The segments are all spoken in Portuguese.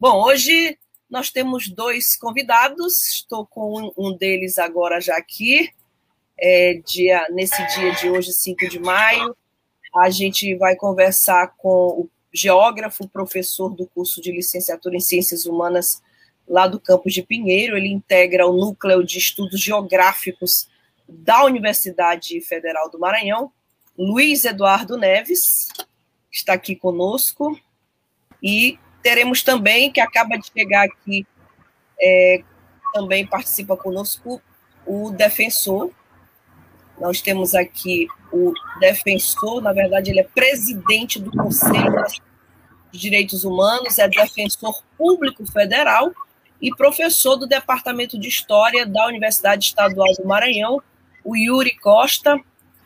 Bom, hoje nós temos dois convidados. Estou com um deles agora já aqui. É, dia, nesse dia de hoje, 5 de maio, a gente vai conversar com o geógrafo, professor do curso de licenciatura em Ciências Humanas lá do campus de Pinheiro. Ele integra o núcleo de estudos geográficos da Universidade Federal do Maranhão. Luiz Eduardo Neves está aqui conosco. E teremos também, que acaba de chegar aqui, é, também participa conosco, o defensor. Nós temos aqui o defensor, na verdade, ele é presidente do Conselho de Direitos Humanos, é defensor público federal e professor do Departamento de História da Universidade Estadual do Maranhão, o Yuri Costa.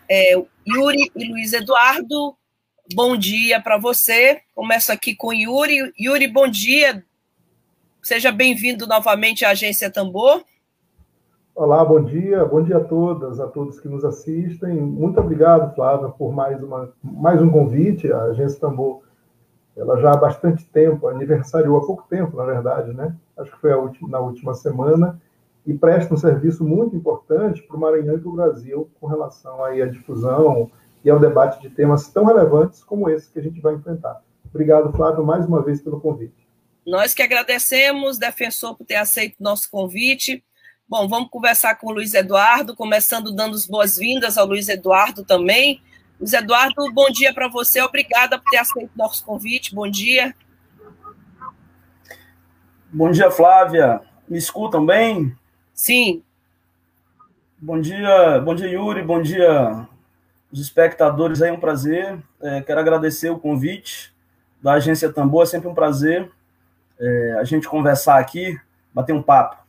É, Yuri e Luiz Eduardo, bom dia para você. Começo aqui com Yuri. Yuri, bom dia. Seja bem-vindo novamente à Agência Tambor. Olá, bom dia. Bom dia a todas, a todos que nos assistem. Muito obrigado, Flávia, por mais, uma, mais um convite. A Agência Tambor, ela já há bastante tempo, aniversariou há pouco tempo, na verdade, né? Acho que foi última, na última semana, e presta um serviço muito importante para o Maranhão e para o Brasil com relação aí à difusão, e ao debate de temas tão relevantes como esse que a gente vai enfrentar. Obrigado, Flávio, mais uma vez pelo convite. Nós que agradecemos, defensor, por ter aceito o nosso convite. Bom, vamos conversar com o Luiz Eduardo, começando dando as boas-vindas ao Luiz Eduardo também. Luiz Eduardo, bom dia para você, obrigada por ter aceito o nosso convite, bom dia. Bom dia, Flávia. Me escutam bem? Sim. Bom dia, bom dia, Yuri, bom dia, os espectadores aí, um prazer. É, quero agradecer o convite da Agência Tambor, é sempre um prazer é, a gente conversar aqui, bater um papo.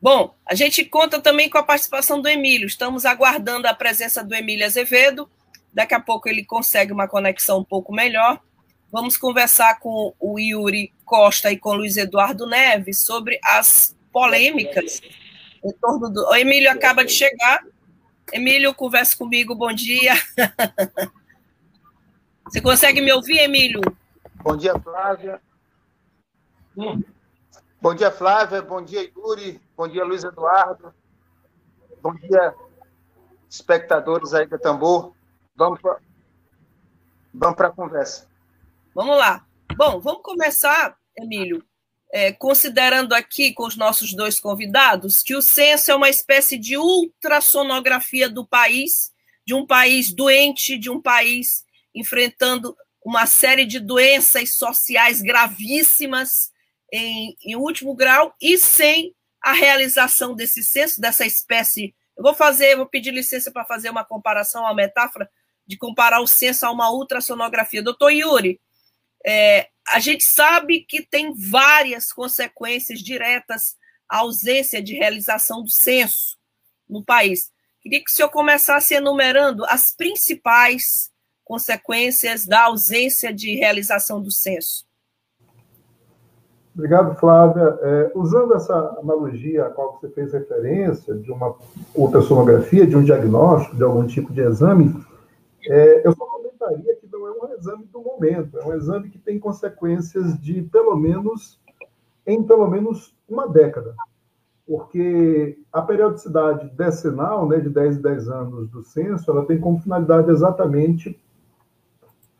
Bom, a gente conta também com a participação do Emílio. Estamos aguardando a presença do Emílio Azevedo. Daqui a pouco ele consegue uma conexão um pouco melhor. Vamos conversar com o Yuri Costa e com o Luiz Eduardo Neves sobre as polêmicas em torno do. O Emílio acaba de chegar, Emílio, conversa comigo, bom dia. Você consegue me ouvir, Emílio? Bom dia, Flávia. Hum. Bom dia, Flávia. Bom dia, Yuri. Bom dia, Luiz Eduardo. Bom dia, espectadores aí da Tambor. Vamos para vamos a conversa. Vamos lá. Bom, vamos começar, Emílio, é, considerando aqui com os nossos dois convidados que o censo é uma espécie de ultrassonografia do país, de um país doente, de um país enfrentando uma série de doenças sociais gravíssimas em, em último grau e sem a realização desse censo, dessa espécie. Eu vou fazer, vou pedir licença para fazer uma comparação, uma metáfora de comparar o censo a uma ultrassonografia. Doutor Yuri, é, a gente sabe que tem várias consequências diretas à ausência de realização do censo no país. Queria que o senhor começasse enumerando as principais consequências da ausência de realização do censo. Obrigado, Flávia. É, usando essa analogia a qual você fez referência, de uma ultrassonografia, de um diagnóstico, de algum tipo de exame, é, eu só que não é um exame do momento, é um exame que tem consequências de pelo menos em pelo menos uma década. Porque a periodicidade decenal, né, de 10 em 10 anos do censo, ela tem como finalidade exatamente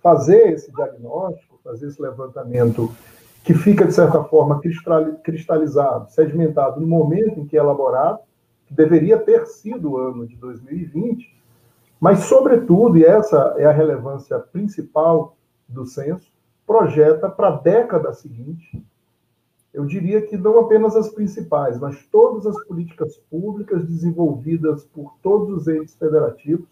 fazer esse diagnóstico, fazer esse levantamento que fica, de certa forma, cristalizado, sedimentado no momento em que é elaborado, que deveria ter sido o ano de 2020, mas, sobretudo, e essa é a relevância principal do censo, projeta para a década seguinte, eu diria que não apenas as principais, mas todas as políticas públicas desenvolvidas por todos os entes federativos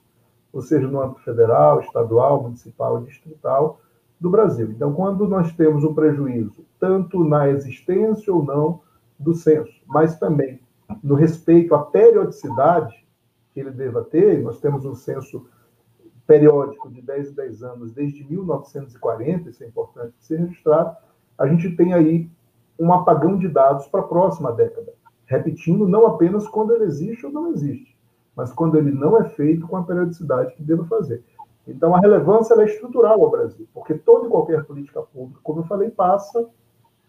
ou seja, no âmbito federal, estadual, municipal e distrital do Brasil. Então, quando nós temos um prejuízo, tanto na existência ou não do censo, mas também no respeito à periodicidade que ele deva ter, nós temos um censo periódico de 10 em 10 anos desde 1940, isso é importante ser registrado, a gente tem aí um apagão de dados para a próxima década. Repetindo, não apenas quando ele existe ou não existe, mas quando ele não é feito com a periodicidade que deva fazer. Então, a relevância é estrutural ao Brasil, porque toda e qualquer política pública, como eu falei, passa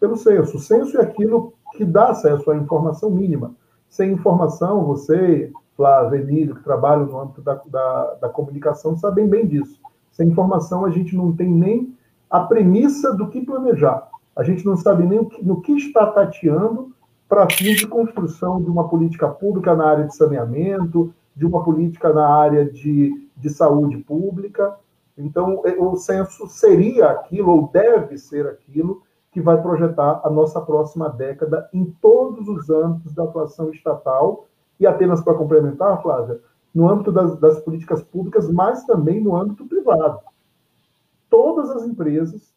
pelo censo. O censo é aquilo que dá acesso à informação mínima. Sem informação, você, Flávio, que trabalham no âmbito da, da, da comunicação, sabem bem disso. Sem informação, a gente não tem nem a premissa do que planejar. A gente não sabe nem que, no que está tateando para fim de construção de uma política pública na área de saneamento, de uma política na área de, de saúde pública. Então, é, o censo seria aquilo, ou deve ser aquilo, que vai projetar a nossa próxima década em todos os âmbitos da atuação estatal, e apenas para complementar, Flávia, no âmbito das, das políticas públicas, mas também no âmbito privado. Todas as empresas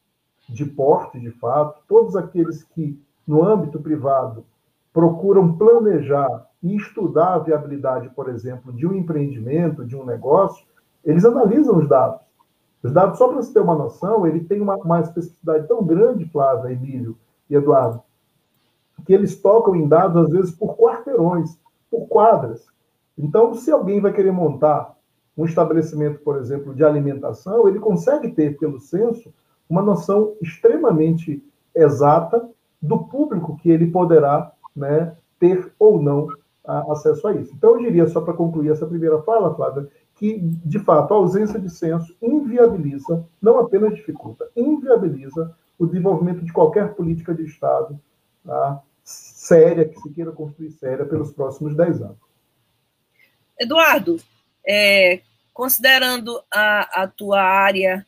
de porte, de fato, todos aqueles que, no âmbito privado, procuram planejar e estudar a viabilidade, por exemplo, de um empreendimento, de um negócio, eles analisam os dados. Os dados, só para você ter uma noção, ele tem uma, uma especificidade tão grande, Flávia, Emílio e Eduardo, que eles tocam em dados, às vezes, por quarteirões, por quadras. Então, se alguém vai querer montar um estabelecimento, por exemplo, de alimentação, ele consegue ter, pelo censo, uma noção extremamente exata do público que ele poderá né, ter ou não a, acesso a isso. Então, eu diria, só para concluir essa primeira fala, Flávia, que, de fato, a ausência de censo inviabiliza, não apenas dificulta, inviabiliza o desenvolvimento de qualquer política de Estado tá, séria, que se queira construir séria, pelos próximos 10 anos. Eduardo, é, considerando a, a tua área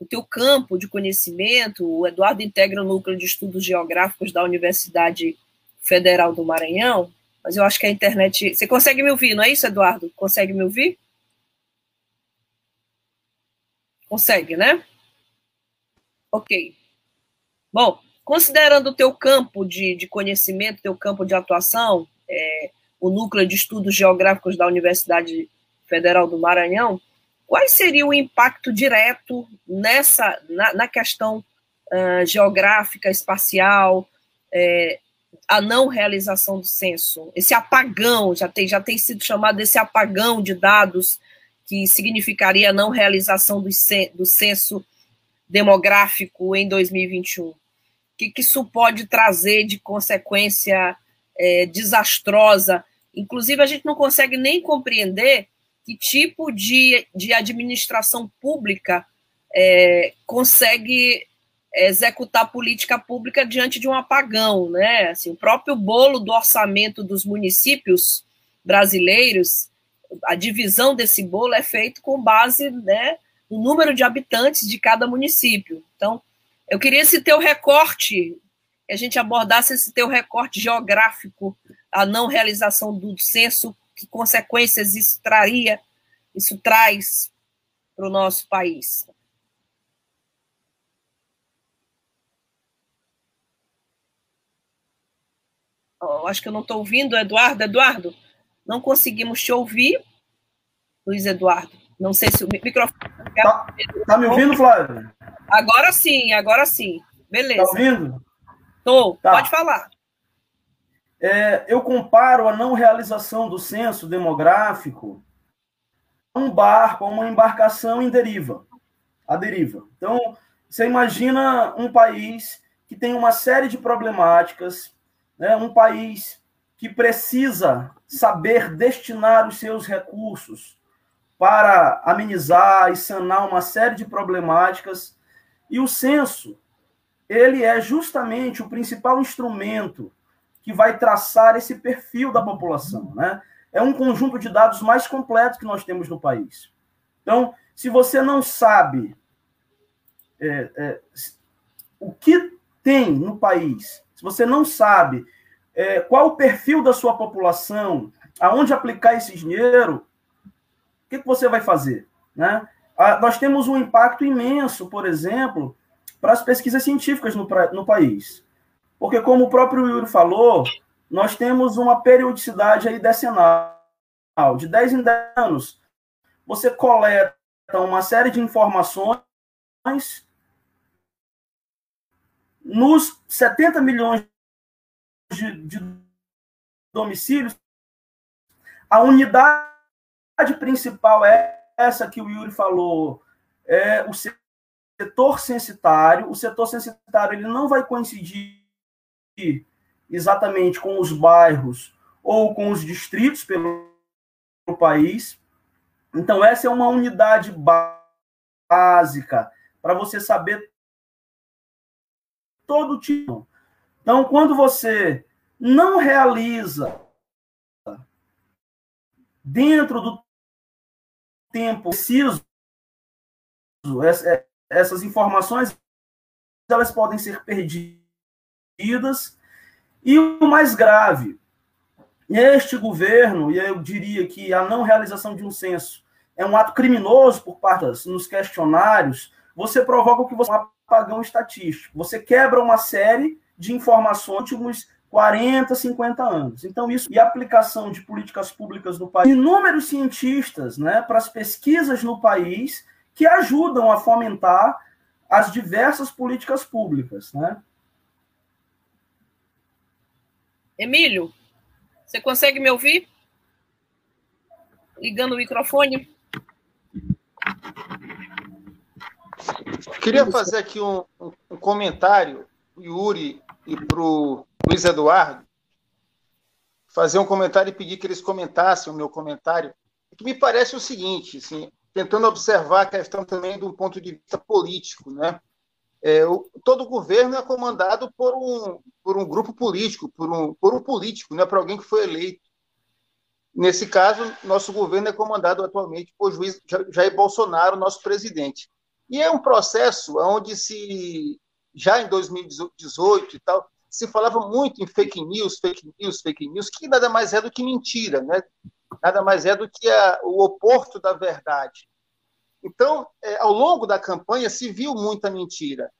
o teu campo de conhecimento, o Eduardo integra o núcleo de estudos geográficos da Universidade Federal do Maranhão, mas eu acho que a internet. Você consegue me ouvir, não é isso, Eduardo? Consegue me ouvir? Consegue, né? Ok. Bom, considerando o teu campo de, de conhecimento, teu campo de atuação, é, o núcleo de estudos geográficos da Universidade Federal do Maranhão, Qual seria o impacto direto nessa na, na questão uh, geográfica, espacial, é, a não realização do censo? Esse apagão, já tem, já tem sido chamado esse apagão de dados, que significaria a não realização do, do censo demográfico em 2021. Que, que isso pode trazer de consequência é, desastrosa? Inclusive, a gente não consegue nem compreender que tipo de, de administração pública é, consegue executar política pública diante de um apagão, né? Assim, o próprio bolo do orçamento dos municípios brasileiros, a divisão desse bolo é feito com base, né, no número de habitantes de cada município. Então, eu queria esse teu recorte, que a gente abordasse esse teu recorte geográfico, a não realização do censo que consequências isso traria, isso traz para o nosso país. Acho que eu não estou ouvindo, Eduardo. Eduardo, não conseguimos te ouvir. Luiz Eduardo, não sei se o microfone. Tá, tá me ouvindo, Flávio? Agora sim, agora sim. Beleza. Tá ouvindo? Tô, tá. pode falar é, eu comparo a não realização do censo demográfico a um barco, a uma embarcação em deriva, a deriva. Então, você imagina um país que tem uma série de problemáticas, né, um país que precisa saber destinar os seus recursos para amenizar e sanar uma série de problemáticas, e o censo, ele é justamente o principal instrumento que vai traçar esse perfil da população. Né? É um conjunto de dados mais completo que nós temos no país. Então, se você não sabe é, é, o que tem no país, se você não sabe é, qual o perfil da sua população, aonde aplicar esse dinheiro, o que, que você vai fazer? Né? Ah, nós temos um impacto imenso, por exemplo, para as pesquisas científicas no, no país. Porque, como o próprio Yuri falou, nós temos uma periodicidade aí decenal. De 10 em 10 anos, você coleta uma série de informações nos 70 milhões de, de domicílios, a unidade principal é essa que o Yuri falou, é o setor censitário. O setor censitário ele não vai coincidir exatamente com os bairros ou com os distritos pelo país. Então, essa é uma unidade básica para você saber todo tipo. Então, quando você não realiza dentro do tempo preciso essas informações elas podem ser perdidas. E o mais grave este governo e eu diria que a não realização de um censo é um ato criminoso por parte nos questionários você provoca o que você um apagão estatístico. Você quebra uma série de informações 40, 50 anos. Então, isso e a aplicação de políticas públicas no país, inúmeros cientistas né, para as pesquisas no país que ajudam a fomentar as diversas políticas públicas. Né? Emílio, você consegue me ouvir? Ligando o microfone. Queria fazer aqui um, um comentário, Yuri, e para o Luiz Eduardo, fazer um comentário e pedir que eles comentassem o meu comentário, que me parece o seguinte, assim, tentando observar a questão também um ponto de vista político, né? É, o, todo governo é comandado por um, por um grupo político, por um, por um político, né, por alguém que foi eleito. Nesse caso, nosso governo é comandado atualmente por juiz Jair Bolsonaro, nosso presidente. E é um processo onde se já em 2018 e tal, se falava muito em fake news, fake news, fake news, que nada mais é do que mentira, né? nada mais é do que a, o oposto da verdade. Então, é, ao longo da campanha, se viu muita mentira.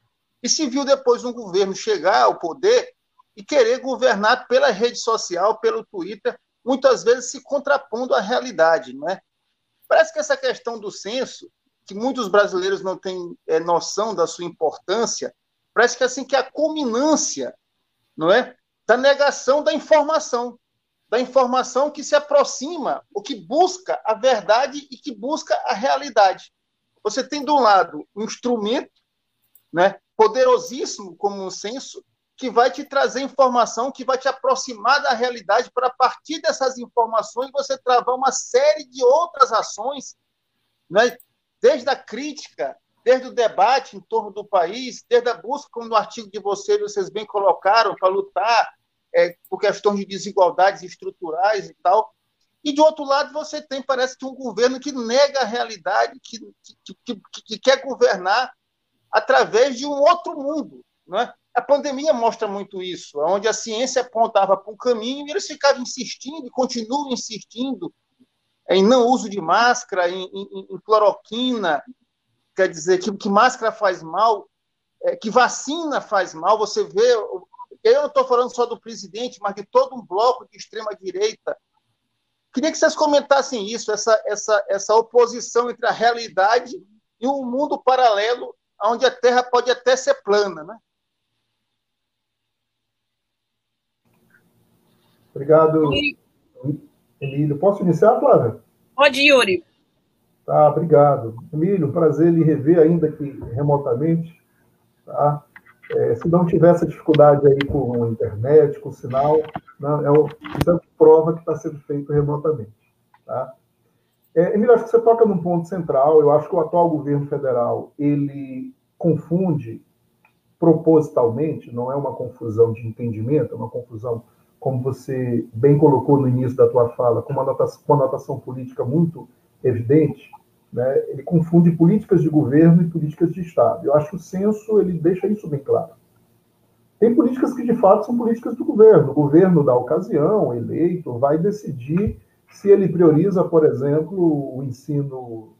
E se viu depois um governo chegar ao poder e querer governar pela rede social, pelo Twitter, muitas vezes se contrapondo à realidade. Né? Parece que essa questão do censo, que muitos brasileiros não têm é, noção da sua importância, Parece que assim que a culminância, não é, da negação da informação, da informação que se aproxima, o que busca a verdade e que busca a realidade. Você tem um lado um instrumento, né, poderosíssimo como um senso, que vai te trazer informação, que vai te aproximar da realidade, para a partir dessas informações você travar uma série de outras ações, né? desde a crítica desde o debate em torno do país, desde a busca, como no artigo de vocês, vocês bem colocaram, para lutar é, por questões de desigualdades estruturais e tal. E, de outro lado, você tem, parece que, um governo que nega a realidade, que, que, que, que quer governar através de um outro mundo. Não é? A pandemia mostra muito isso, onde a ciência apontava para um caminho e eles ficavam insistindo e continuam insistindo em não uso de máscara, em, em, em cloroquina, quer dizer que, que máscara faz mal, é, que vacina faz mal. Você vê, eu não estou falando só do presidente, mas de todo um bloco de extrema-direita. Queria que vocês comentassem isso, essa, essa, essa oposição entre a realidade e um mundo paralelo, onde a Terra pode até ser plana. Né? Obrigado, Emílio. Posso iniciar, Flávia? Pode, Yuri. Tá, obrigado. Emílio, prazer lhe rever ainda aqui remotamente. Tá? É, se não tiver essa dificuldade aí com a internet, com o sinal, não, né, é o, isso é prova que está sendo feito remotamente. Tá? É, Emílio, acho que você toca num ponto central. Eu acho que o atual governo federal ele confunde propositalmente, não é uma confusão de entendimento, é uma confusão, como você bem colocou no início da tua fala, com uma notação, com uma notação política muito evidente, né, ele confunde políticas de governo e políticas de Estado. Eu acho que o censo ele deixa isso bem claro. Tem políticas que de fato são políticas do governo. O governo da ocasião, eleito, vai decidir se ele prioriza, por exemplo, o ensino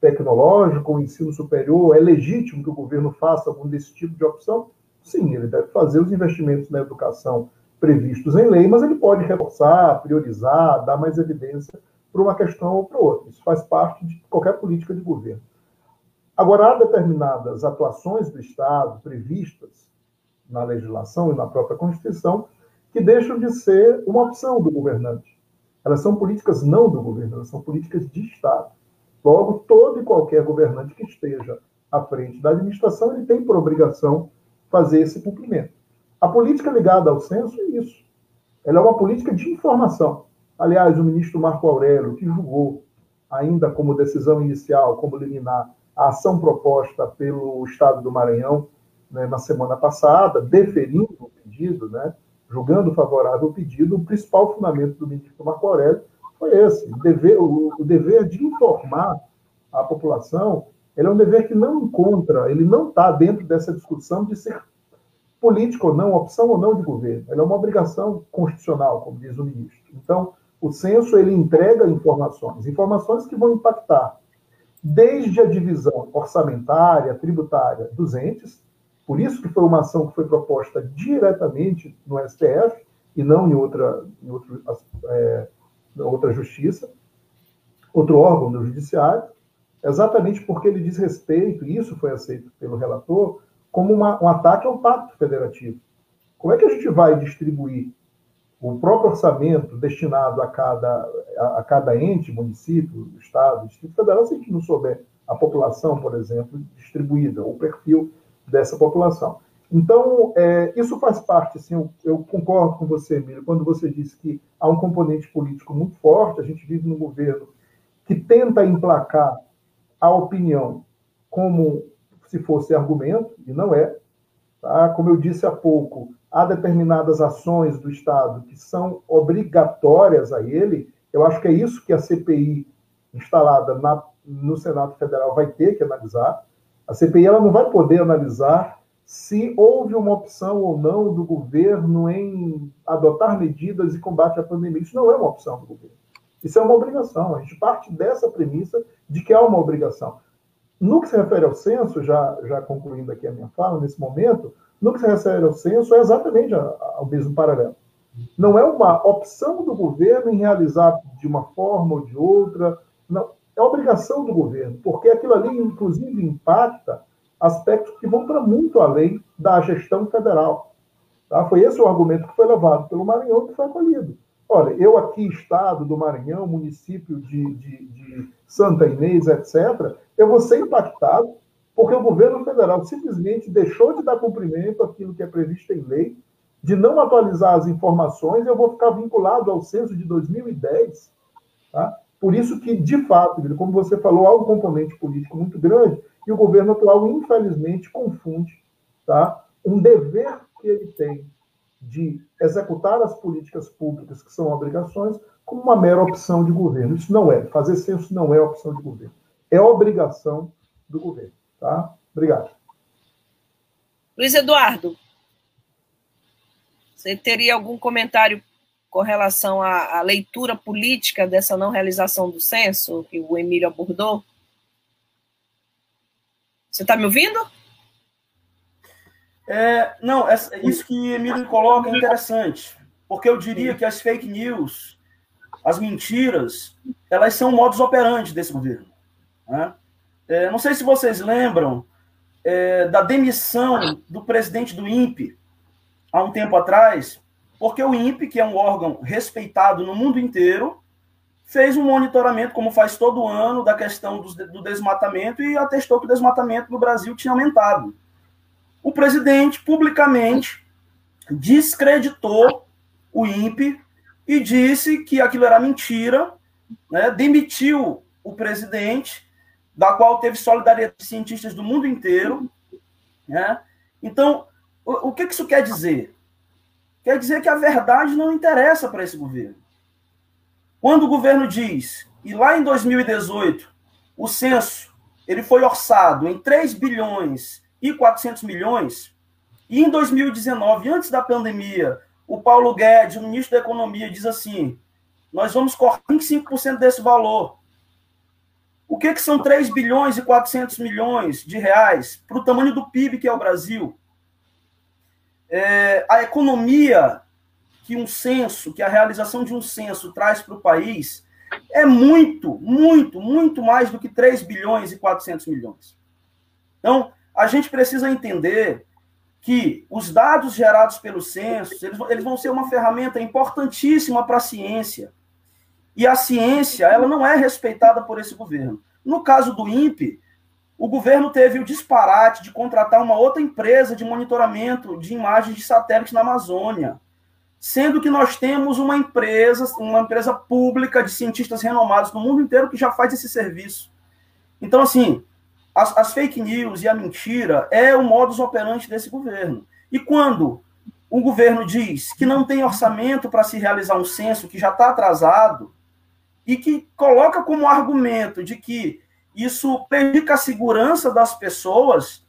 tecnológico, o ensino superior, é legítimo que o governo faça algum desse tipo de opção? Sim, ele deve fazer os investimentos na educação previstos em lei, mas ele pode reforçar, priorizar, dar mais evidência para uma questão ou para outra. Isso faz parte de qualquer política de governo. Agora, há determinadas atuações do Estado previstas na legislação e na própria Constituição que deixam de ser uma opção do governante. Elas são políticas não do governo, elas são políticas de Estado. Logo, todo e qualquer governante que esteja à frente da administração, ele tem por obrigação fazer esse cumprimento. A política ligada ao censo é isso. Ela é uma política de informação. Aliás, o ministro Marco Aurélio, que julgou, ainda como decisão inicial, como liminar, a ação proposta pelo Estado do Maranhão né, na semana passada, deferindo o pedido, né, julgando favorável o pedido, o principal fundamento do ministro Marco Aurélio foi esse: o dever, o, o dever de informar a população. Ele é um dever que não encontra, ele não está dentro dessa discussão de ser político ou não, opção ou não de governo. Ele é uma obrigação constitucional, como diz o ministro. Então, o censo ele entrega informações, informações que vão impactar desde a divisão orçamentária, tributária dos entes, por isso que foi uma ação que foi proposta diretamente no STF e não em outra, em outro, é, outra justiça, outro órgão do judiciário, exatamente porque ele diz respeito, e isso foi aceito pelo relator, como uma, um ataque ao pacto federativo. Como é que a gente vai distribuir o próprio orçamento destinado a cada, a, a cada ente, município, estado, distrito federal, se a gente não souber a população, por exemplo, distribuída, o perfil dessa população. Então, é, isso faz parte, assim, eu, eu, concordo com você, Emílio, quando você disse que há um componente político muito forte, a gente vive num governo que tenta emplacar a opinião como se fosse argumento, e não é. Tá? Como eu disse há pouco, há determinadas ações do Estado que são obrigatórias a ele. Eu acho que é isso que a CPI instalada na, no Senado Federal vai ter que analisar. A CPI ela não vai poder analisar se houve uma opção ou não do governo em adotar medidas de combate à pandemia. Isso não é uma opção do governo. Isso é uma obrigação. A gente parte dessa premissa de que há uma obrigação. No que se refere ao censo, já, já concluindo aqui a minha fala, nesse momento, no que se refere ao censo, é exatamente o mesmo paralelo. Não é uma opção do governo em realizar de uma forma ou de outra, não. É obrigação do governo, porque aquilo ali, inclusive, impacta aspectos que vão para muito além da gestão federal. Tá? Foi esse o argumento que foi levado pelo Maranhão que foi acolhido. Olha, eu aqui, Estado do Maranhão, município de, de, de Santa Inês, etc., eu vou ser impactado porque o governo federal simplesmente deixou de dar cumprimento àquilo que é previsto em lei, de não atualizar as informações, eu vou ficar vinculado ao censo de 2010. Tá? Por isso que, de fato, como você falou, há um componente político muito grande e o governo atual, infelizmente, confunde tá? um dever que ele tem de executar as políticas públicas, que são obrigações, como uma mera opção de governo. Isso não é. Fazer censo não é opção de governo. É obrigação do governo. Tá? Obrigado. Luiz Eduardo, você teria algum comentário com relação à, à, leitura política dessa não realização do censo que o Emílio abordou? Você está me ouvindo? É, não, isso que o Emílio coloca é interessante, porque eu diria que as fake news, as mentiras, elas são modos operantes desse governo. Né? É, não sei se vocês lembram é, da demissão do presidente do INPE há um tempo atrás, porque o INPE, que é um órgão respeitado no mundo inteiro, fez um monitoramento, como faz todo ano, da questão do, do desmatamento e atestou que o desmatamento no Brasil tinha aumentado. O presidente, publicamente, descreditou o INPE e disse que aquilo era mentira, né, demitiu o presidente da qual teve solidariedade de cientistas do mundo inteiro. Né? Então, o, o que isso quer dizer? Quer dizer que a verdade não interessa para esse governo. Quando o governo diz, e lá em 2018, o censo ele foi orçado em 3 bilhões e 400 milhões, e em 2019, antes da pandemia, o Paulo Guedes, o ministro da Economia, diz assim: nós vamos cortar 25% desse valor. O que, que são 3 bilhões e 400 milhões de reais para o tamanho do PIB que é o Brasil? É, a economia que um censo, que a realização de um censo traz para o país é muito, muito, muito mais do que 3 bilhões e 400 milhões. Então, a gente precisa entender que os dados gerados pelo censo, eles, eles vão ser uma ferramenta importantíssima para a ciência. E a ciência, ela não é respeitada por esse governo. No caso do INPE, o governo teve o disparate de contratar uma outra empresa de monitoramento de imagens de satélites na Amazônia, sendo que nós temos uma empresa, uma empresa pública de cientistas renomados no mundo inteiro que já faz esse serviço. Então, assim, as, as fake news e a mentira é o modus operandi desse governo. E quando o governo diz que não tem orçamento para se realizar um censo que já está atrasado e que coloca como argumento de que isso prejudica a segurança das pessoas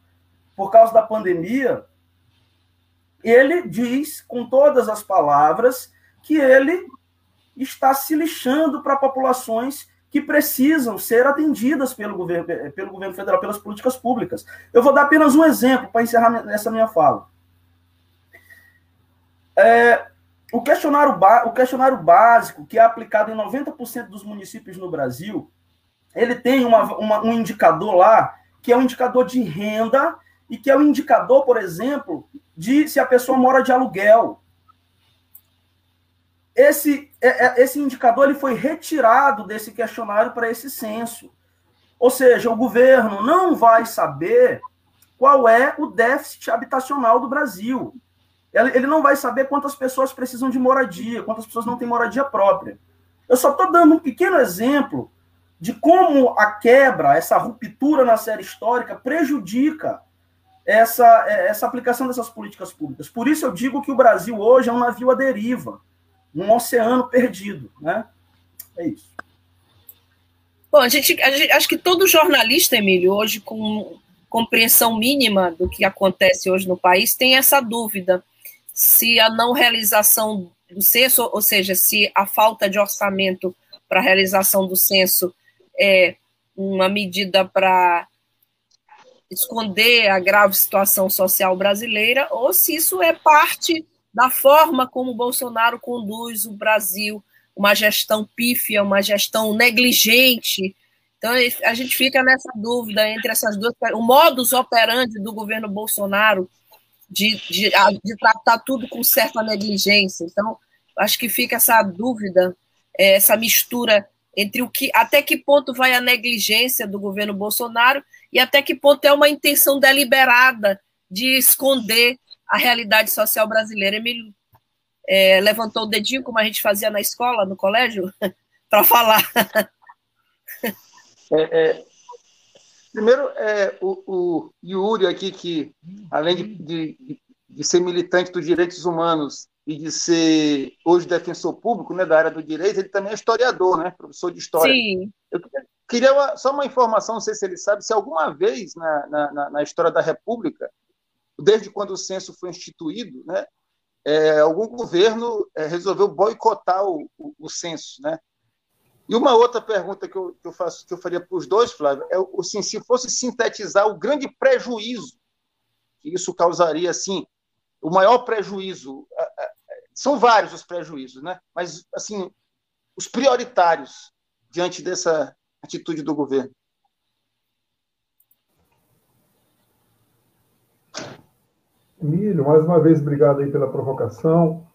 por causa da pandemia, ele diz com todas as palavras que ele está se lixando para populações que precisam ser atendidas pelo governo, pelo governo federal, pelas políticas públicas. Eu vou dar apenas um exemplo para encerrar essa minha fala. É, o, questionário o questionário básico, que é aplicado em 90% dos municípios no Brasil, ele tem uma, uma, um indicador lá, que é um indicador de renda e que é um indicador, por exemplo, de se a pessoa mora de aluguel. Esse, é, é, esse indicador ele foi retirado desse questionário para esse censo. Ou seja, o governo não vai saber qual é o déficit habitacional do Brasil. Ele não vai saber quantas pessoas precisam de moradia, quantas pessoas não têm moradia própria. Eu só estou dando um pequeno exemplo de como a quebra, essa ruptura na série histórica prejudica essa, essa aplicação dessas políticas públicas. Por isso eu digo que o Brasil hoje é um navio à deriva, um oceano perdido, né? É isso. Bom, a gente, a gente acho que todo jornalista, Emílio, hoje com compreensão mínima do que acontece hoje no país, tem essa dúvida se a não realização do censo, ou seja, se a falta de orçamento para a realização do censo é uma medida para esconder a grave situação social brasileira, ou se isso é parte da forma como Bolsonaro conduz o Brasil, uma gestão pífia, uma gestão negligente. Então, a gente fica nessa dúvida entre essas duas. O modus operandi do governo Bolsonaro de, de, de tratar tudo com certa negligência. Então, acho que fica essa dúvida, é, essa mistura entre o que até que ponto vai a negligência do governo Bolsonaro e até que ponto é uma intenção deliberada de esconder a realidade social brasileira. Emílio é, levantou o dedinho, como a gente fazia na escola, no colégio, para falar. É, é, primeiro, é, o, o Yuri aqui, que além de, de, de ser militante dos direitos humanos e de ser hoje defensor público né, da área do direito, ele também é historiador, né, professor de história. Sim. Eu queria uma, só uma informação, não sei se ele sabe, se alguma vez na, na, na história da República, desde quando o censo foi instituído, né, é, algum governo é, resolveu boicotar o, o, o, censo, né? E uma outra pergunta que eu, que eu faço, que eu faria para os dois, Flávio, é assim, se fosse sintetizar o grande prejuízo que isso causaria, assim, o maior prejuízo, são vários os prejuízos, né? Mas, assim, os prioritários diante dessa atitude do governo. Emílio, mais uma vez, obrigado aí pela provocação.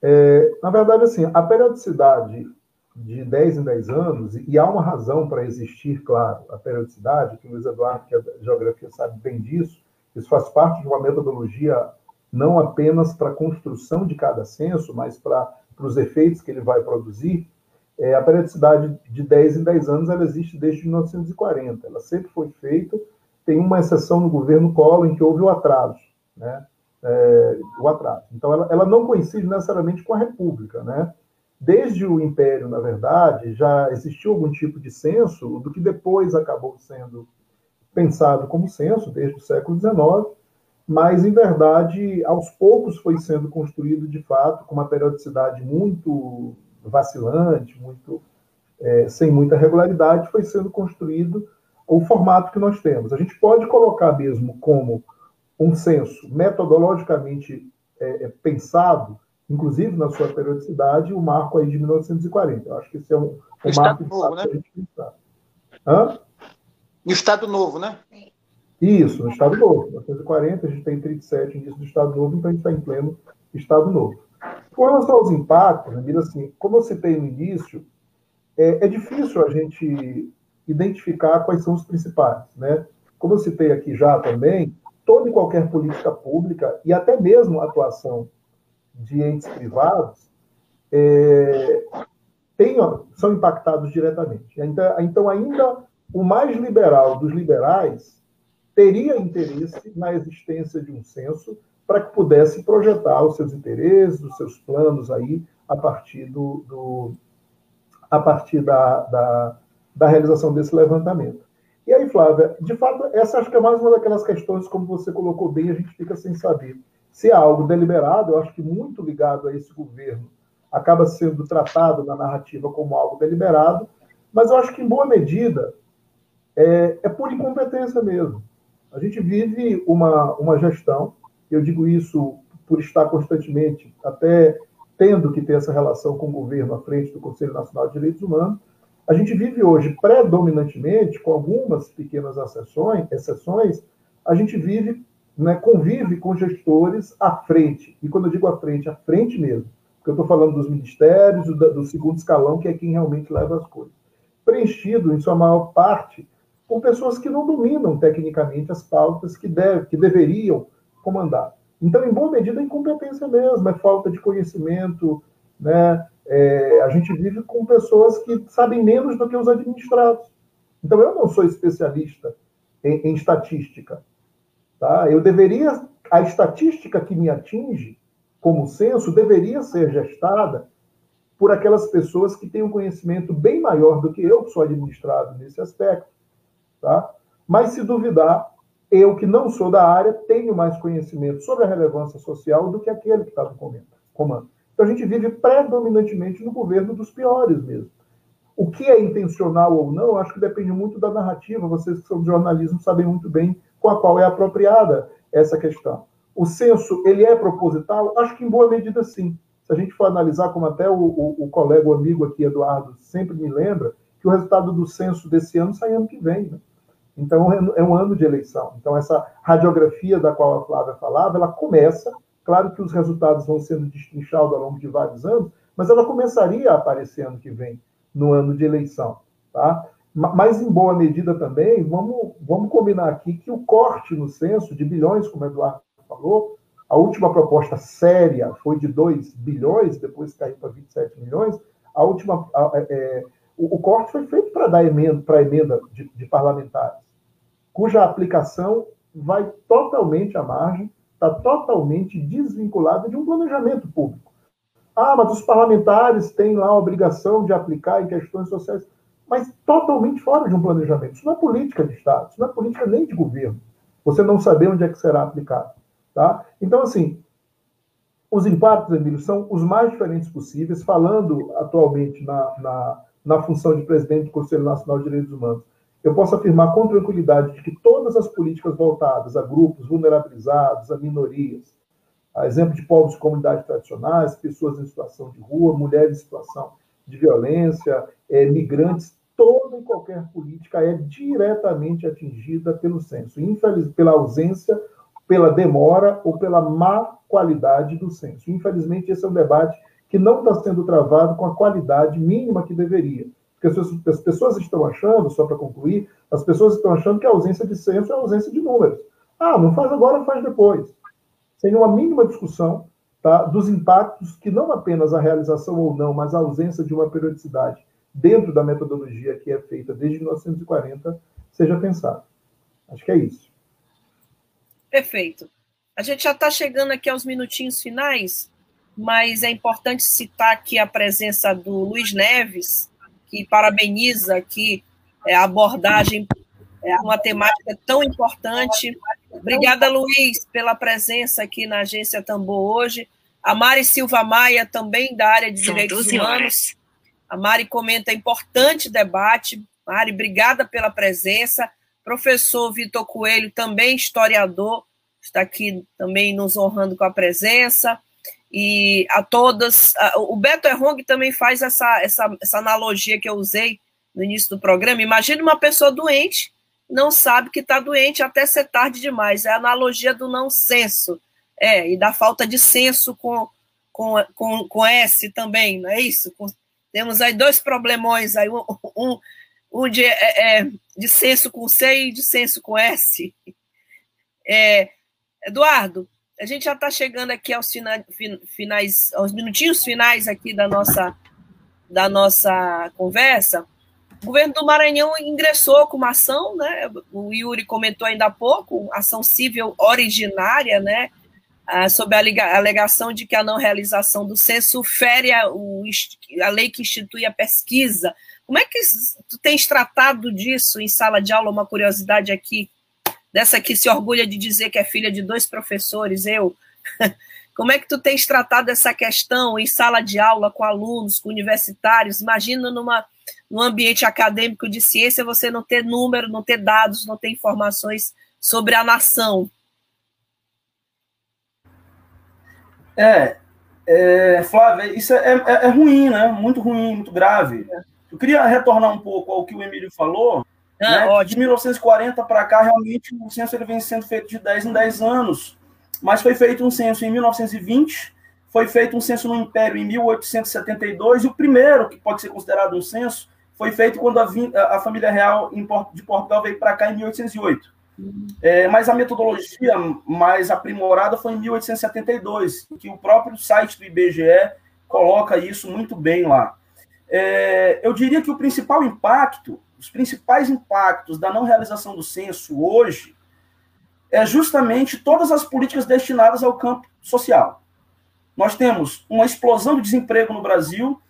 É, na verdade, assim, a periodicidade de 10 em 10 anos, e há uma razão para existir, claro, a periodicidade, que o Luiz Eduardo, que é da geografia, sabe bem disso, isso faz parte de uma metodologia não apenas para a construção de cada censo, mas para, para os efeitos que ele vai produzir, é, a periodicidade de 10 em 10 anos ela existe desde 1940. Ela sempre foi feita, tem uma exceção no governo Collor em que houve o atraso, né? É, o atraso. Então, ela, ela não coincide necessariamente com a República, né? Desde o Império, na verdade, já existiu algum tipo de censo, do que depois acabou sendo pensado como censo, desde o século XIX, mas, em verdade, aos poucos foi sendo construído, de fato, com uma periodicidade muito vacilante, muito é, sem muita regularidade, foi sendo construído o formato que nós temos. A gente pode colocar mesmo como um censo metodologicamente é, é pensado, inclusive na sua periodicidade, o marco aí de 1940. Eu acho que esse é um, um marco novo, né? a gente pensar. Hã? No Estado Novo, né? Isso, no Estado Novo. 1940, a gente tem 37 início do Estado Novo, então a gente está em pleno Estado Novo. Com relação aos impactos, né, assim, como eu citei no início, é, é, difícil a gente identificar quais são os principais. Né? Como eu citei aqui já também, toda e qualquer política pública, e até mesmo atuação de entes privados, é, tem, são impactados diretamente. Então, ainda o mais liberal dos liberais teria interesse na existência de um censo para que pudesse projetar os seus interesses, os seus planos aí a partir do, do a partir da, da, da, realização desse levantamento. E aí, Flávia, de fato, essa acho que é mais uma daquelas questões, como você colocou bem, a gente fica sem saber se algo deliberado, eu acho que muito ligado a esse governo, acaba sendo tratado na narrativa como algo deliberado, mas eu acho que, em boa medida, é, é por incompetência mesmo. A gente vive uma, uma gestão, eu digo isso por estar constantemente até tendo que ter essa relação com o governo à frente do Conselho Nacional de Direitos Humanos, a gente vive hoje predominantemente, com algumas pequenas exceções, exceções a gente vive, né, convive com gestores à frente. E quando eu digo à frente, à frente mesmo, porque eu estou falando dos ministérios, do, do segundo escalão, que é quem realmente leva as coisas. Preenchido, em sua maior parte, com pessoas que não dominam tecnicamente as pautas que, deve, que deveriam comandar. Então, em boa medida, é incompetência mesmo, é falta de conhecimento, né? É, a gente vive com pessoas que sabem menos do que os administrados. Então, eu não sou especialista em, em estatística. Tá? Eu deveria, a estatística que me atinge, como censo, deveria ser gestada por aquelas pessoas que têm um conhecimento bem maior do que eu, que sou administrado nesse aspecto. Tá? Mas, se duvidar, eu, que não sou da área, tenho mais conhecimento sobre a relevância social do que aquele que está no comando. Então, a gente vive predominantemente no governo dos piores mesmo. O que é intencional ou não, acho que depende muito da narrativa. Vocês que são jornalismo sabem muito bem com a qual é apropriada essa questão. O censo, ele é proposital? Acho que em boa medida sim. Se a gente for analisar, como até o, o, o colega, o amigo aqui, Eduardo, sempre me lembra, que o resultado do censo desse ano sai ano que vem. Né? Então, é um ano de eleição. Então, essa radiografia da qual a Flávia falava, ela começa, claro que os resultados vão sendo destrinchados ao longo de vários anos, mas ela começaria a aparecer ano que vem, no ano de eleição. Tá? Mas, em boa medida também, vamos, vamos combinar aqui que o corte no censo de bilhões, como o Eduardo falou, a última proposta séria foi de 2 bilhões, depois caiu para 27 milhões, a última. É, o, o corte foi feito para dar emenda, para emenda de, de parlamentares, cuja aplicação vai totalmente à margem, está totalmente desvinculada de um planejamento público. Ah, mas os parlamentares têm lá a obrigação de aplicar em questões sociais, mas totalmente fora de um planejamento. Isso não é política de Estado, isso não é política nem de governo. Você não saber onde é que será aplicado. Tá? Então, assim, os impactos, Emílio, são os mais diferentes possíveis, falando atualmente na, na na função de presidente do Conselho Nacional de Direitos Humanos, eu posso afirmar com tranquilidade de que todas as políticas voltadas a grupos vulnerabilizados, a minorias, a exemplo de povos de comunidades tradicionais, pessoas em situação de rua, mulheres em situação de violência, é, migrantes, toda e qualquer política é diretamente atingida pelo censo, infeliz, pela ausência, pela demora ou pela má qualidade do censo. Infelizmente, esse é um debate que não está sendo travado com a qualidade mínima que deveria. Porque as pessoas estão achando, só para concluir, as pessoas estão achando que a ausência de censo é a ausência de números. Ah, não faz agora, faz depois. Sem uma mínima discussão tá, dos impactos que não apenas a realização ou não, mas a ausência de uma periodicidade dentro da metodologia que é feita desde 1940 seja pensada. Acho que é isso. Perfeito. A gente já está chegando aqui aos minutinhos finais mas é importante citar aqui a presença do Luiz Neves, que parabeniza aqui é, a abordagem, é, uma temática tão importante. Obrigada, Luiz, pela presença aqui na Agência Tambor hoje. A Mari Silva Maia, também da área de São direitos humanos. A Mari comenta importante debate. Mari, obrigada pela presença. Professor Vitor Coelho, também historiador, está aqui também nos honrando com a presença. E a todas. O Beto Errong também faz essa, essa, essa analogia que eu usei no início do programa. Imagine uma pessoa doente, não sabe que está doente até ser tarde demais. É a analogia do não senso. É, e da falta de senso com, com, com, com S também, não é isso? Com, temos aí dois problemões, aí um, um, de, é, é, de senso com C e de senso com S. É, Eduardo, a gente já está chegando aqui aos finais, aos minutinhos finais aqui da nossa, da nossa conversa. O governo do Maranhão ingressou com uma ação, né? O Yuri comentou ainda há pouco, ação civil originária, né? Ah, sobre a alegação de que a não realização do censo fere a, o, a lei que institui a pesquisa. Como é que tu tens tratado disso em sala de aula? Uma curiosidade aqui, dessa que se orgulha de dizer que é filha de dois professores, eu. Como é que tu tens tratado essa questão em sala de aula com alunos, com universitários? Imagina numa no ambiente acadêmico de ciência, você não ter número, não ter dados, não ter informações sobre a nação. É, é Flávia, isso é, é, é, ruim, né? Muito ruim, muito grave. Eu queria retornar um pouco ao que o Emílio falou. Ah, né? De 1940 para cá, realmente, o censo ele vem sendo feito de 10 em 10 anos. Mas foi feito um censo em 1920, foi feito um censo no Império em 1872, e o primeiro, que pode ser considerado um censo, foi feito quando a, a família real de Portugal veio para cá em 1808. É, mas a metodologia mais aprimorada foi em 1872, que o próprio site do IBGE coloca isso muito bem lá. É, eu diria que o principal impacto, os principais impactos da não realização do censo hoje é justamente todas as políticas destinadas ao campo social. Nós temos uma explosão de desemprego no Brasil,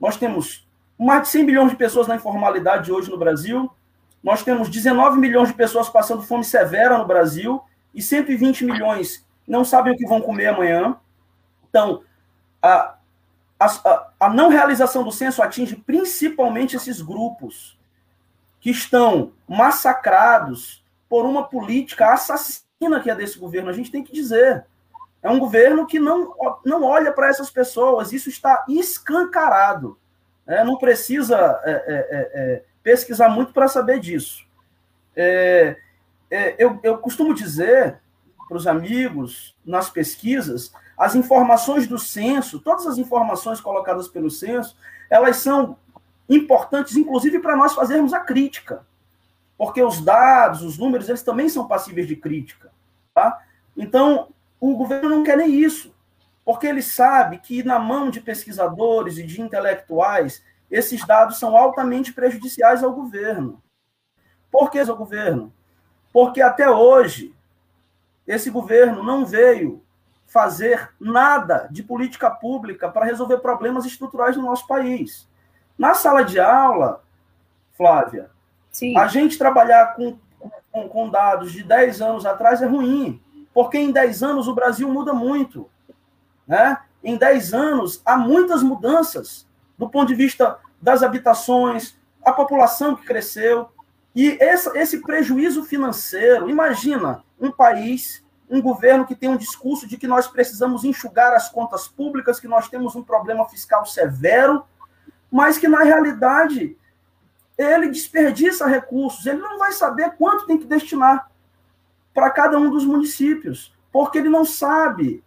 nós temos mais de 100 milhões de pessoas na informalidade hoje no Brasil. Nós temos 19 milhões de pessoas passando fome severa no Brasil e 120 milhões não sabem o que vão comer amanhã. Então, a, a, a não realização do censo atinge principalmente esses grupos que estão massacrados por uma política assassina que é desse governo. A gente tem que dizer. É um governo que não, não olha para essas pessoas. Isso está escancarado. É, não precisa é, é, é, é pesquisar muito para saber disso. eu, eu costumo dizer para os amigos, nas pesquisas, as informações do censo, todas as informações colocadas pelo censo, elas são importantes, inclusive, para nós fazermos a crítica. Porque os dados, os números, eles também são passíveis de crítica. Tá? Então, o governo não quer nem isso porque ele sabe que na mão de pesquisadores e de intelectuais, esses dados são altamente prejudiciais ao governo. Por que ao governo? Porque até hoje, esse governo não veio fazer nada de política pública para resolver problemas estruturais no nosso país. Na sala de aula, Flávia, Sim. a gente trabalhar com, com, com dados de 10 anos atrás é ruim, porque em 10 anos o Brasil muda muito. Né? Em 10 anos, há muitas mudanças do ponto de vista das habitações, a população que cresceu, e esse, prejuízo financeiro. Imagina um país, um governo que tem um discurso de que nós precisamos enxugar as contas públicas, que nós temos um problema fiscal severo, mas que, na realidade, ele desperdiça recursos, ele não vai saber quanto tem que destinar para cada um dos municípios, porque ele não sabe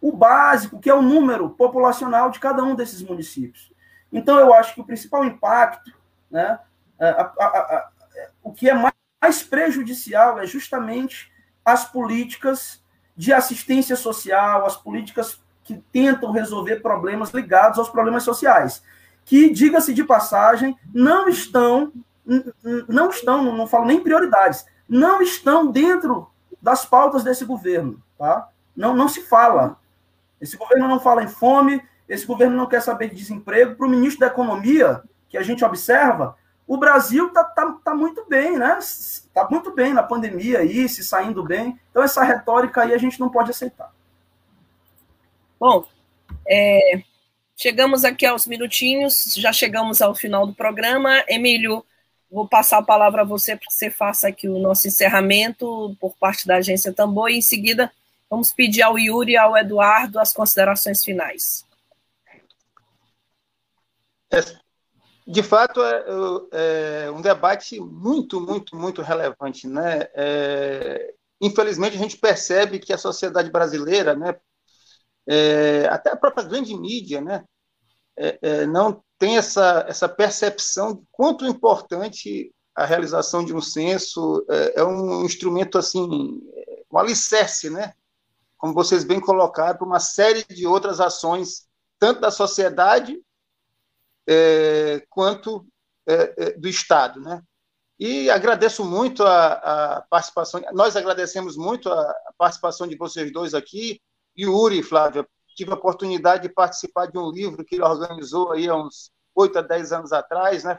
o básico, que é o número populacional de cada um desses municípios. Então, eu acho que o principal impacto, né, a, a, a, o que é mais prejudicial é justamente as políticas de assistência social, as políticas que tentam resolver problemas ligados aos problemas sociais, que, diga-se de passagem, não estão, não estão, não falo nem prioridades, não estão dentro das pautas desse governo, tá? Não, não se fala esse governo não fala em fome, esse governo não quer saber de desemprego. Para o ministro da Economia, que a gente observa, o Brasil está tá, tá muito bem, né? Está muito bem na pandemia aí, se saindo bem. Então, essa retórica aí a gente não pode aceitar. Bom, é, Chegamos aqui aos minutinhos, já chegamos ao final do programa. Emílio, vou passar a palavra a você para que você faça aqui o nosso encerramento por parte da agência Tambor e em seguida vamos pedir ao Yuri e ao Eduardo as considerações finais. É, de fato, é, é, um debate muito, muito, muito relevante. Né? É, infelizmente, a gente percebe que a sociedade brasileira, né, é, até a própria grande mídia, né, é, é, não tem essa, essa percepção de quanto importante a realização de um censo é, um instrumento assim, um alicerce, né? Como vocês bem colocaram, para uma série de outras ações, tanto da sociedade é, quanto é, é do Estado, né? E agradeço muito a, a, participação, nós agradecemos muito a, participação de vocês dois aqui, Yuri, Flávia, tive a oportunidade de participar de um livro que ele organizou aí há uns oito a dez anos atrás, né?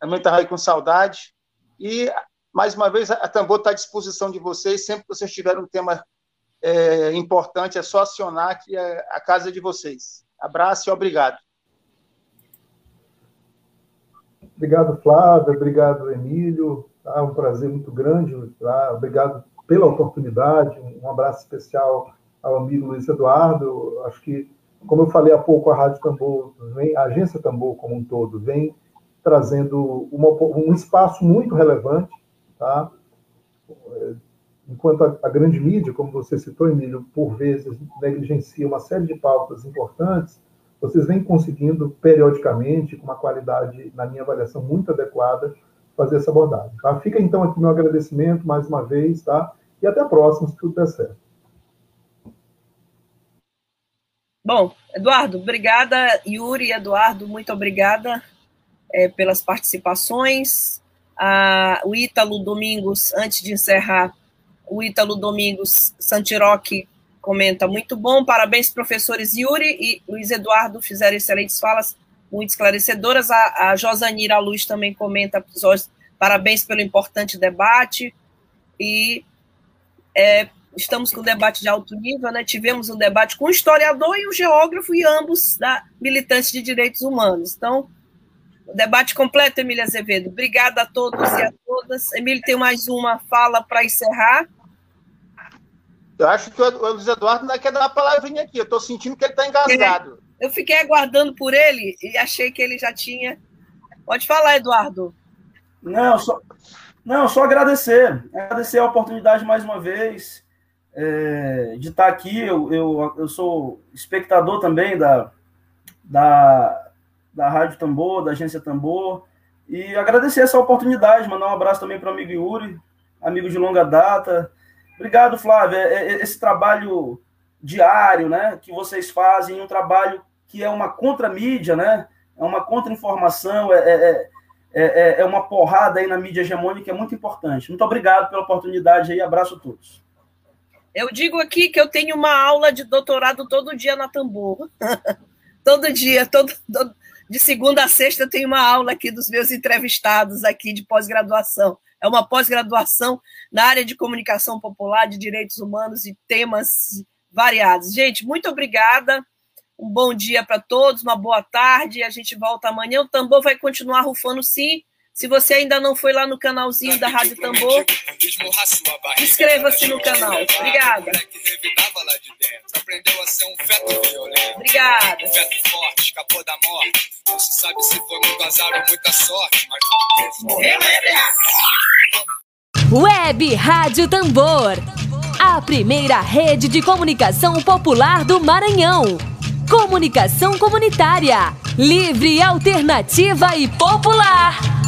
Também estava aí com saudade. E, mais uma vez, a Tambor está à disposição de vocês. Sempre que vocês tiverem um tema é, importante, é só acionar que é a casa de vocês. Abraço e obrigado. Obrigado, Flávio. Obrigado, Emílio. Tá? Um prazer muito grande. Tá? Obrigado pela oportunidade. Um abraço especial ao amigo Luiz Eduardo. Acho que, como eu falei há pouco, a Rádio Tambor, vem, a agência Tambor como um todo, vem trazendo uma, um espaço muito relevante, tá? Enquanto a, a, grande mídia, como você citou, Emílio, por vezes negligencia uma série de pautas importantes, vocês vêm conseguindo periodicamente, com uma qualidade, na minha avaliação, muito adequada, fazer essa abordagem. Tá? Fica então aqui meu agradecimento mais uma vez, tá? E até a próxima, se tudo der certo. Bom, Eduardo, obrigada. Yuri, Eduardo, muito obrigada é, pelas participações. Ah, o Ítalo Domingos, antes de encerrar, o Ítalo Domingos Santiroque comenta muito bom, parabéns, professores Yuri e Luiz Eduardo fizeram excelentes falas, muito esclarecedoras. A, a Josanira Luz também comenta, parabéns pelo importante debate. E é, estamos com um debate de alto nível, né? Tivemos um debate com o historiador e o geógrafo, e ambos da militantes de direitos humanos. Então, debate completo, Emília Azevedo. Obrigada a todos e a todas. Emília, tem mais uma fala para encerrar. Eu acho que o Luiz Eduardo ainda quer dar uma palavrinha aqui. Eu estou sentindo que ele está engasgado. É, eu fiquei aguardando por ele e achei que ele já tinha. Pode falar, Eduardo. Não, só, não, só agradecer. Agradecer a oportunidade mais uma vez é, de estar aqui. Eu, eu, eu sou espectador também da, da, da Rádio Tambor, da Agência Tambor, e agradecer essa oportunidade, mandar um abraço também para o amigo Yuri, amigo de longa data. Obrigado, Flávio. É, é, esse trabalho diário né, que vocês fazem, um trabalho que é uma contra-mídia, né? É uma contra-informação, é, é, é, é, uma porrada aí na mídia hegemônica, é muito importante. Muito obrigado pela oportunidade aí, abraço a todos. Eu digo aqui que eu tenho uma aula de doutorado todo dia na Tambor. todo dia, todo, todo, de segunda a sexta eu tenho uma aula aqui dos meus entrevistados aqui de pós-graduação. É uma pós-graduação na área de comunicação popular, de direitos humanos e temas variados. Gente, muito obrigada. Um bom dia para todos, uma boa tarde. A gente volta amanhã. O tambor vai continuar rufando sim se você ainda não foi lá no canalzinho da Rádio Tambor, inscreva-se no canal. Obrigada. Obrigada. Web Rádio Tambor. A primeira rede de comunicação popular do Maranhão. Comunicação comunitária. Livre, alternativa e popular.